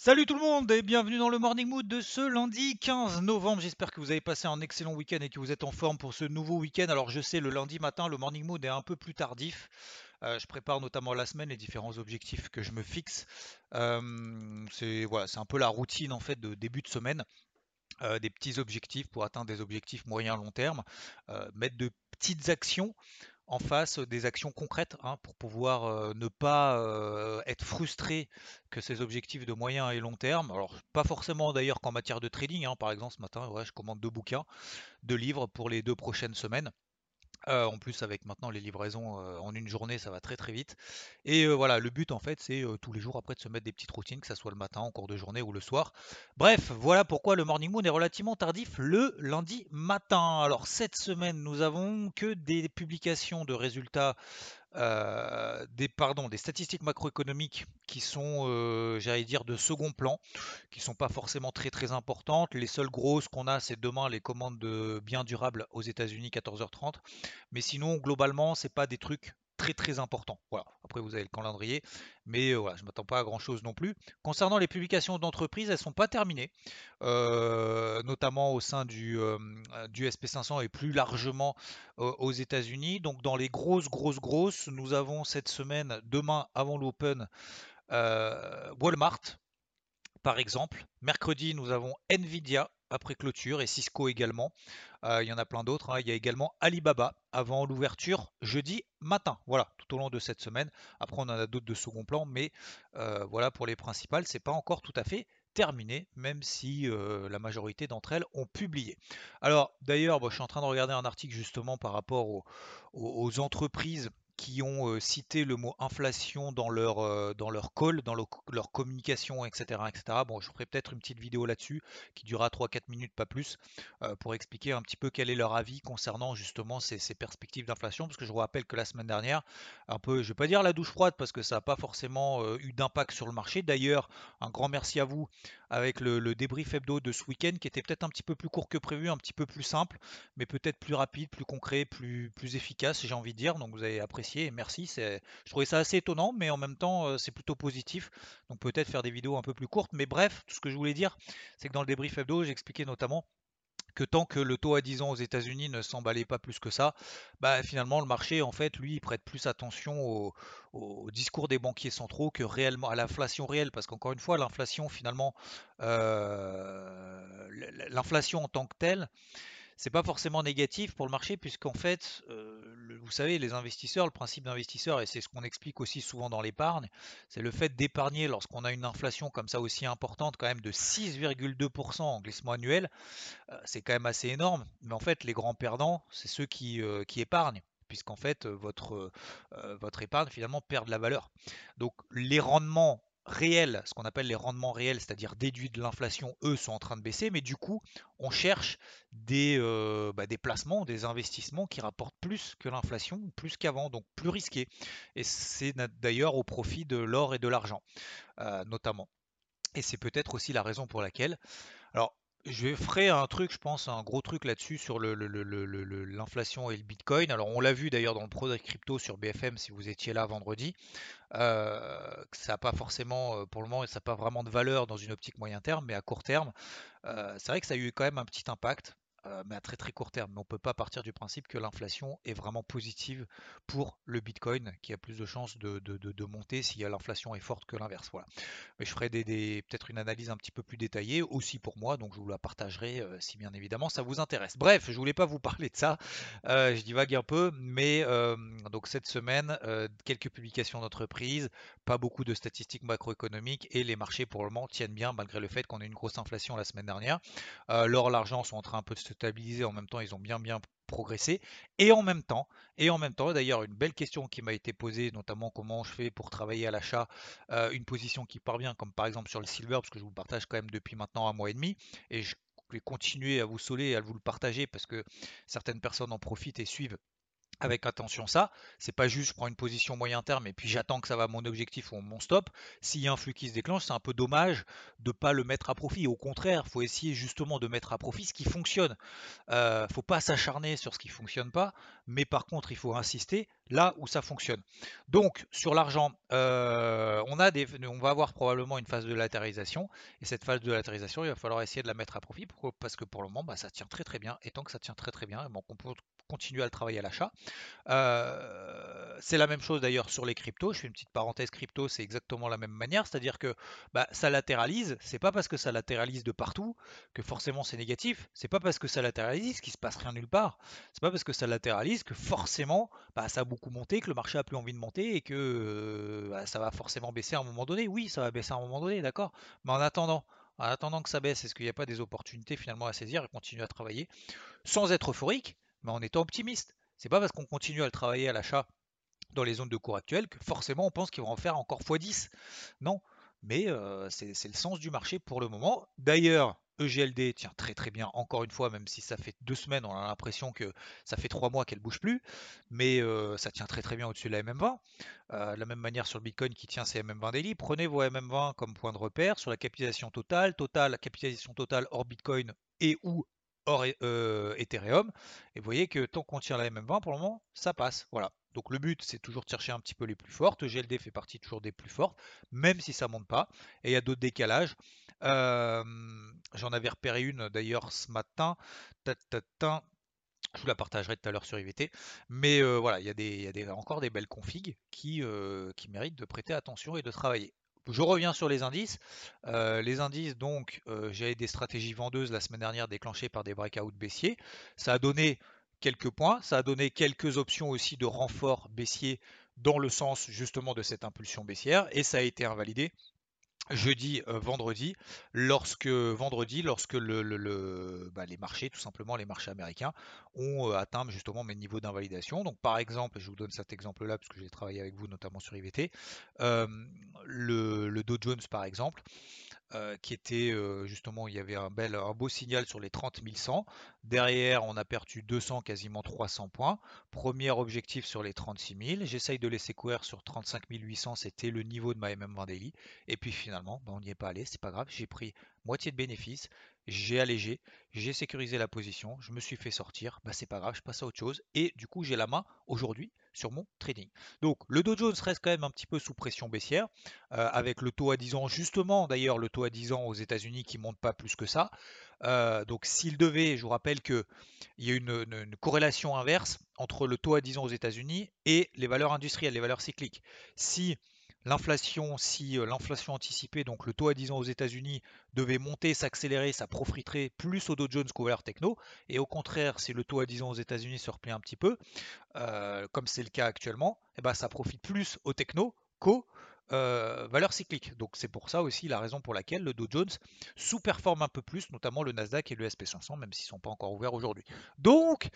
Salut tout le monde et bienvenue dans le Morning Mood de ce lundi 15 novembre. J'espère que vous avez passé un excellent week-end et que vous êtes en forme pour ce nouveau week-end. Alors je sais, le lundi matin, le Morning Mood est un peu plus tardif. Euh, je prépare notamment la semaine, les différents objectifs que je me fixe. Euh, c'est voilà, un peu la routine en fait de début de semaine. Euh, des petits objectifs pour atteindre des objectifs moyen long terme, mettre de petites actions en face des actions concrètes hein, pour pouvoir ne pas être frustré que ces objectifs de moyen et long terme, alors pas forcément d'ailleurs qu'en matière de trading, hein, par exemple ce matin je commande deux bouquins, deux livres pour les deux prochaines semaines, euh, en plus, avec maintenant les livraisons euh, en une journée, ça va très très vite. Et euh, voilà, le but en fait, c'est tous les jours après de se mettre des petites routines, que ce soit le matin, en cours de journée ou le soir. Bref, voilà pourquoi le Morning Moon est relativement tardif le lundi matin. Alors cette semaine, nous avons que des publications de résultats euh, des, statistiques macroéconomiques qui sont, euh, j'allais dire, de second plan, qui sont pas forcément très très importantes. Les seules grosses qu'on a, c'est demain les commandes de biens durables aux États-Unis 14h30. Mais sinon, globalement, c'est pas des trucs très très important. Voilà. Après vous avez le calendrier, mais euh, voilà, je ne m'attends pas à grand chose non plus. Concernant les publications d'entreprise, elles ne sont pas terminées, euh, notamment au sein du, euh, du SP500 et plus largement aux États-Unis. Donc dans les grosses grosses grosses, nous avons cette semaine, demain avant l'Open, Walmart par exemple. Mercredi, nous avons Nvidia après clôture et Cisco également. Euh, il y en a plein d'autres. Hein. Il y a également Alibaba avant l'ouverture jeudi matin. Voilà, tout au long de cette semaine. Après, on en a d'autres de second plan, mais euh, voilà pour les principales, c'est pas encore tout à fait terminé, même si euh, la majorité d'entre elles ont publié. Alors d'ailleurs, je suis en train de regarder un article justement par rapport aux entreprises qui ont cité le mot inflation dans leur, dans leur call, dans leur communication, etc., etc. Bon, je ferai peut-être une petite vidéo là-dessus qui durera 3-4 minutes, pas plus, pour expliquer un petit peu quel est leur avis concernant justement ces, perspectives d'inflation, parce que je vous rappelle que la semaine dernière, un peu, je vais pas dire la douche froide, parce que ça n'a pas forcément eu d'impact sur le marché. D'ailleurs, un grand merci à vous avec le, le débrief hebdo de ce week-end qui était peut-être un petit peu plus court que prévu, un petit peu plus simple, mais peut-être plus rapide, plus concret, plus, plus efficace, j'ai envie de dire. Donc vous avez apprécié merci. Je trouvais ça assez étonnant, mais en même temps, euh, c'est plutôt positif. Donc peut-être faire des vidéos un peu plus courtes. Mais bref, tout ce que je voulais dire, c'est que dans le débrief hebdo, j'expliquais notamment que tant que le taux à 10 ans aux États-Unis ne s'emballait pas plus que ça, bah finalement le marché en fait lui prête plus attention au, discours des banquiers centraux que réellement à l'inflation réelle parce qu'encore une fois l'inflation finalement euh, l'inflation en tant que telle c'est pas forcément négatif pour le marché puisqu'en fait, euh, vous savez, les investisseurs, le principe d'investisseur, et c'est ce qu'on explique aussi souvent dans l'épargne, c'est le fait d'épargner lorsqu'on a une inflation comme ça aussi importante, quand même de 6,2% en glissement annuel, euh, c'est quand même assez énorme. Mais en fait, les grands perdants, c'est ceux qui, euh, épargnent puisqu'en fait votre, votre épargne finalement perd de la valeur. Donc les rendements réels, ce qu'on appelle les rendements réels, c'est-à-dire déduits de l'inflation, eux sont en train de baisser, mais du coup, on cherche des, euh, bah, placements, des investissements qui rapportent plus que l'inflation, plus qu'avant, donc plus risqués. Et c'est d'ailleurs au profit de l'or et de l'argent, euh, notamment. Et c'est peut-être aussi la raison pour laquelle. Je ferai un truc, je pense, un gros truc là-dessus sur l'inflation et le Bitcoin. Alors, on l'a vu d'ailleurs dans le Pro Crypto sur BFM si vous étiez là vendredi. Euh, ça n'a pas forcément, euh, pour le moment, ça n'a pas vraiment de valeur dans une optique moyen terme, mais à court terme, euh, c'est vrai que ça a eu quand même un petit impact. Euh, mais à très très court terme. Mais on ne peut pas partir du principe que l'inflation est vraiment positive pour le Bitcoin, qui a plus de chances de, de, monter si l'inflation est forte que l'inverse. Voilà. Mais je ferai des, peut-être une analyse un petit peu plus détaillée aussi pour moi, donc je vous la partagerai euh, si bien évidemment ça vous intéresse. Bref, je voulais pas vous parler de ça, euh, je divague un peu, mais donc cette semaine, quelques publications d'entreprises, pas beaucoup de statistiques macroéconomiques et les marchés pour le moment tiennent bien malgré le fait qu'on ait une grosse inflation la semaine dernière. L'or, l'argent sont en train un peu de se stabilisé, en même temps ils ont bien bien progressé. Et en même temps, et en même temps, d'ailleurs une belle question qui m'a été posée, notamment comment je fais pour travailler à l'achat une position qui part bien, comme par exemple sur le silver, parce que je vous partage quand même depuis maintenant un mois et demi, et je vais continuer à vous soler, à vous le partager, parce que certaines personnes en profitent et suivent avec attention ça. C'est pas juste je prends une position moyen terme et puis j'attends que ça va à mon objectif ou mon stop. S'il y a un flux qui se déclenche, c'est un peu dommage de pas le mettre à profit. Au contraire, il faut essayer justement de mettre à profit ce qui fonctionne. Euh, faut pas s'acharner sur ce qui fonctionne pas, mais par contre, il faut insister là où ça fonctionne. Donc sur l'argent, euh, on va avoir probablement une phase de latéralisation et cette phase de latéralisation, il va falloir essayer de la mettre à profit parce que pour le moment, bah, ça tient très très bien et tant que ça tient très très bien, on peut continuer à le travailler à l'achat. Euh, c'est la même chose d'ailleurs sur les cryptos. Je fais une petite parenthèse crypto, c'est exactement la même manière, c'est-à-dire que bah, ça latéralise. C'est pas parce que ça latéralise de partout que forcément c'est négatif. C'est pas parce que ça latéralise qu'il se passe rien nulle part. C'est pas parce que ça latéralise que forcément bah, ça a que le marché a plus envie de monter et que bah, ça va forcément baisser à un moment donné. Oui, ça va baisser à un moment donné, d'accord. Mais en attendant, en attendant que ça baisse, est-ce qu'il n'y a pas des opportunités finalement à saisir et continuer à travailler sans être euphorique, mais en étant optimiste? C'est pas parce qu'on continue à le travailler à l'achat dans les zones de cours actuelles que forcément on pense qu'ils vont en faire encore x10. Non, mais euh, c'est le sens du marché pour le moment. D'ailleurs, EGLD tient très très bien, encore une fois, même si ça fait deux semaines, on a l'impression que ça fait trois mois qu'elle bouge plus, mais euh, ça tient très très bien au-dessus de la MM20. Euh, de la même manière sur le Bitcoin qui tient ses MM20 daily, prenez vos MM20 comme point de repère sur la capitalisation totale, totale, capitalisation totale hors Bitcoin et ou hors euh, Ethereum. Et vous voyez que tant qu'on tient la MM20, pour le moment, ça passe. Voilà. Donc le but, c'est toujours de chercher un petit peu les plus fortes. GLD fait partie toujours des plus fortes, même si ça monte pas. Et il y a d'autres décalages. J'en avais repéré une d'ailleurs ce matin. Je vous la partagerai tout à l'heure sur IVT. Mais euh, voilà, il y a, des, encore des belles configs euh, qui méritent de prêter attention et de travailler. Je reviens sur les indices. Euh, les indices, donc, euh, j'ai des stratégies vendeuses la semaine dernière déclenchées par des breakouts baissiers. Ça a donné quelques points, ça a donné quelques options aussi de renfort baissier dans le sens justement de cette impulsion baissière et ça a été invalidé jeudi, euh, vendredi, lorsque vendredi, lorsque le, bah, les marchés, tout simplement les marchés américains, ont euh, atteint justement mes niveaux d'invalidation. Donc par exemple, je vous donne cet exemple-là parce que j'ai travaillé avec vous notamment sur IVT, euh, le, le, Dow Jones par exemple, euh, qui était euh, justement, il y avait un, bel, un beau signal sur les 30 100. Derrière, on a perdu 200, quasiment 300 points. Premier objectif sur les 36 000. J'essaye de laisser courir sur 35 800, c'était le niveau de ma MM20 Daily. Et puis finalement, ben, on n'y est pas allé, c'est pas grave, j'ai pris moitié de bénéfice, j'ai allégé, j'ai sécurisé la position, je me suis fait sortir, bah c'est pas grave, je passe à autre chose et du coup j'ai la main aujourd'hui sur mon trading. Donc le Dow Jones reste quand même un petit peu sous pression baissière euh, avec le taux à 10 ans justement d'ailleurs le taux à 10 ans aux États-Unis qui monte pas plus que ça. Euh, donc s'il devait, je vous rappelle qu'il y a une, une, corrélation inverse entre le taux à 10 ans aux États-Unis et les valeurs industrielles, les valeurs cycliques. Si L'inflation, si euh, l'inflation anticipée, donc le taux à 10 ans aux États-Unis, devait monter, s'accélérer, ça profiterait plus au Dow Jones qu'au valeurs techno. Et au contraire, si le taux à 10 ans aux États-Unis se replie un petit peu, euh, comme c'est le cas actuellement, eh ben, ça profite plus aux techno qu'aux euh, valeurs cycliques. Donc c'est pour ça aussi la raison pour laquelle le Dow Jones sous-performe un peu plus, notamment le Nasdaq et le SP500, même s'ils ne sont pas encore ouverts aujourd'hui. Donc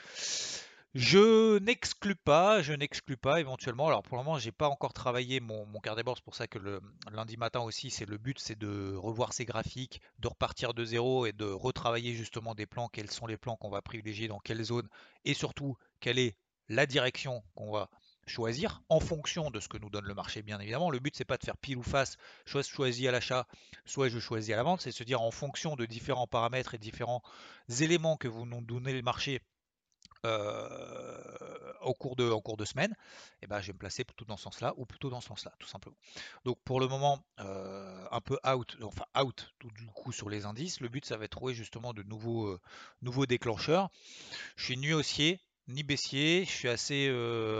je n'exclus pas, je n'exclus pas éventuellement. Alors pour le moment, j'ai pas encore travaillé mon, mon quart des c'est pour ça que le lundi matin aussi, c'est le but, c'est de revoir ces graphiques, de repartir de zéro et de retravailler justement des plans. Quels sont les plans qu'on va privilégier dans quelle zone et surtout quelle est la direction qu'on va choisir en fonction de ce que nous donne le marché, bien évidemment. Le but, c'est pas de faire pile ou face, soit je choisis à l'achat, soit je choisis à la vente, c'est se dire en fonction de différents paramètres et différents éléments que vous nous donnez le marché euh, au, cours de, en cours de semaine, eh ben, je vais me placer plutôt dans ce sens-là ou plutôt dans ce sens-là, tout simplement. Donc pour le moment, euh, un peu out, enfin out tout du coup sur les indices. Le but, ça va être trouver justement de nouveaux, euh, nouveaux déclencheurs. Je suis ni haussier, ni baissier. Je suis assez,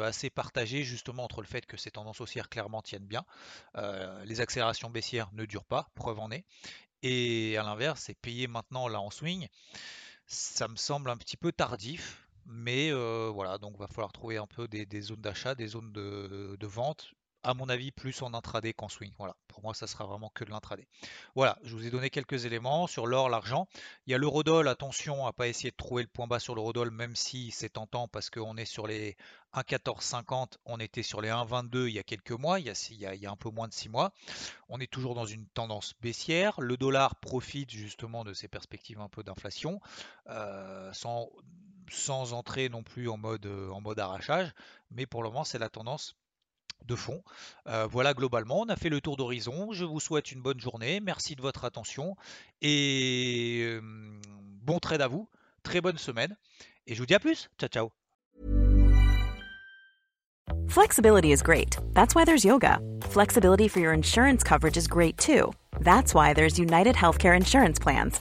assez partagé justement entre le fait que ces tendances haussières clairement tiennent bien. les accélérations baissières ne durent pas, preuve en est. Et à l'inverse, c'est payer maintenant là en swing. Ça me semble un petit peu tardif. Mais voilà, donc va falloir trouver un peu des, zones d'achat, des zones de, vente à mon avis, plus en intraday qu'en swing. Voilà, pour moi, ça sera vraiment que de l'intraday. Voilà, je vous ai donné quelques éléments sur l'or, l'argent. Il y a l'eurodoll, attention à pas essayer de trouver le point bas sur l'eurodoll, même si c'est tentant parce qu'on est sur les 1,1450, on était sur les 1,22 il y a quelques mois, il y a, il y a un peu moins de 6 mois. On est toujours dans une tendance baissière. Le dollar profite justement de ces perspectives un peu d'inflation, euh, sans, sans entrer non plus en mode, en mode arrachage, mais pour le moment, c'est la tendance de fond. Euh, voilà, globalement, on a fait le tour d'horizon. Je vous souhaite une bonne journée. Merci de votre attention et euh, bon trade à vous. Très bonne semaine. Et je vous dis à plus. Ciao, ciao. Flexibility is great. That's why there's yoga. Flexibility for your insurance coverage is great too. That's why there's United Healthcare Insurance Plans.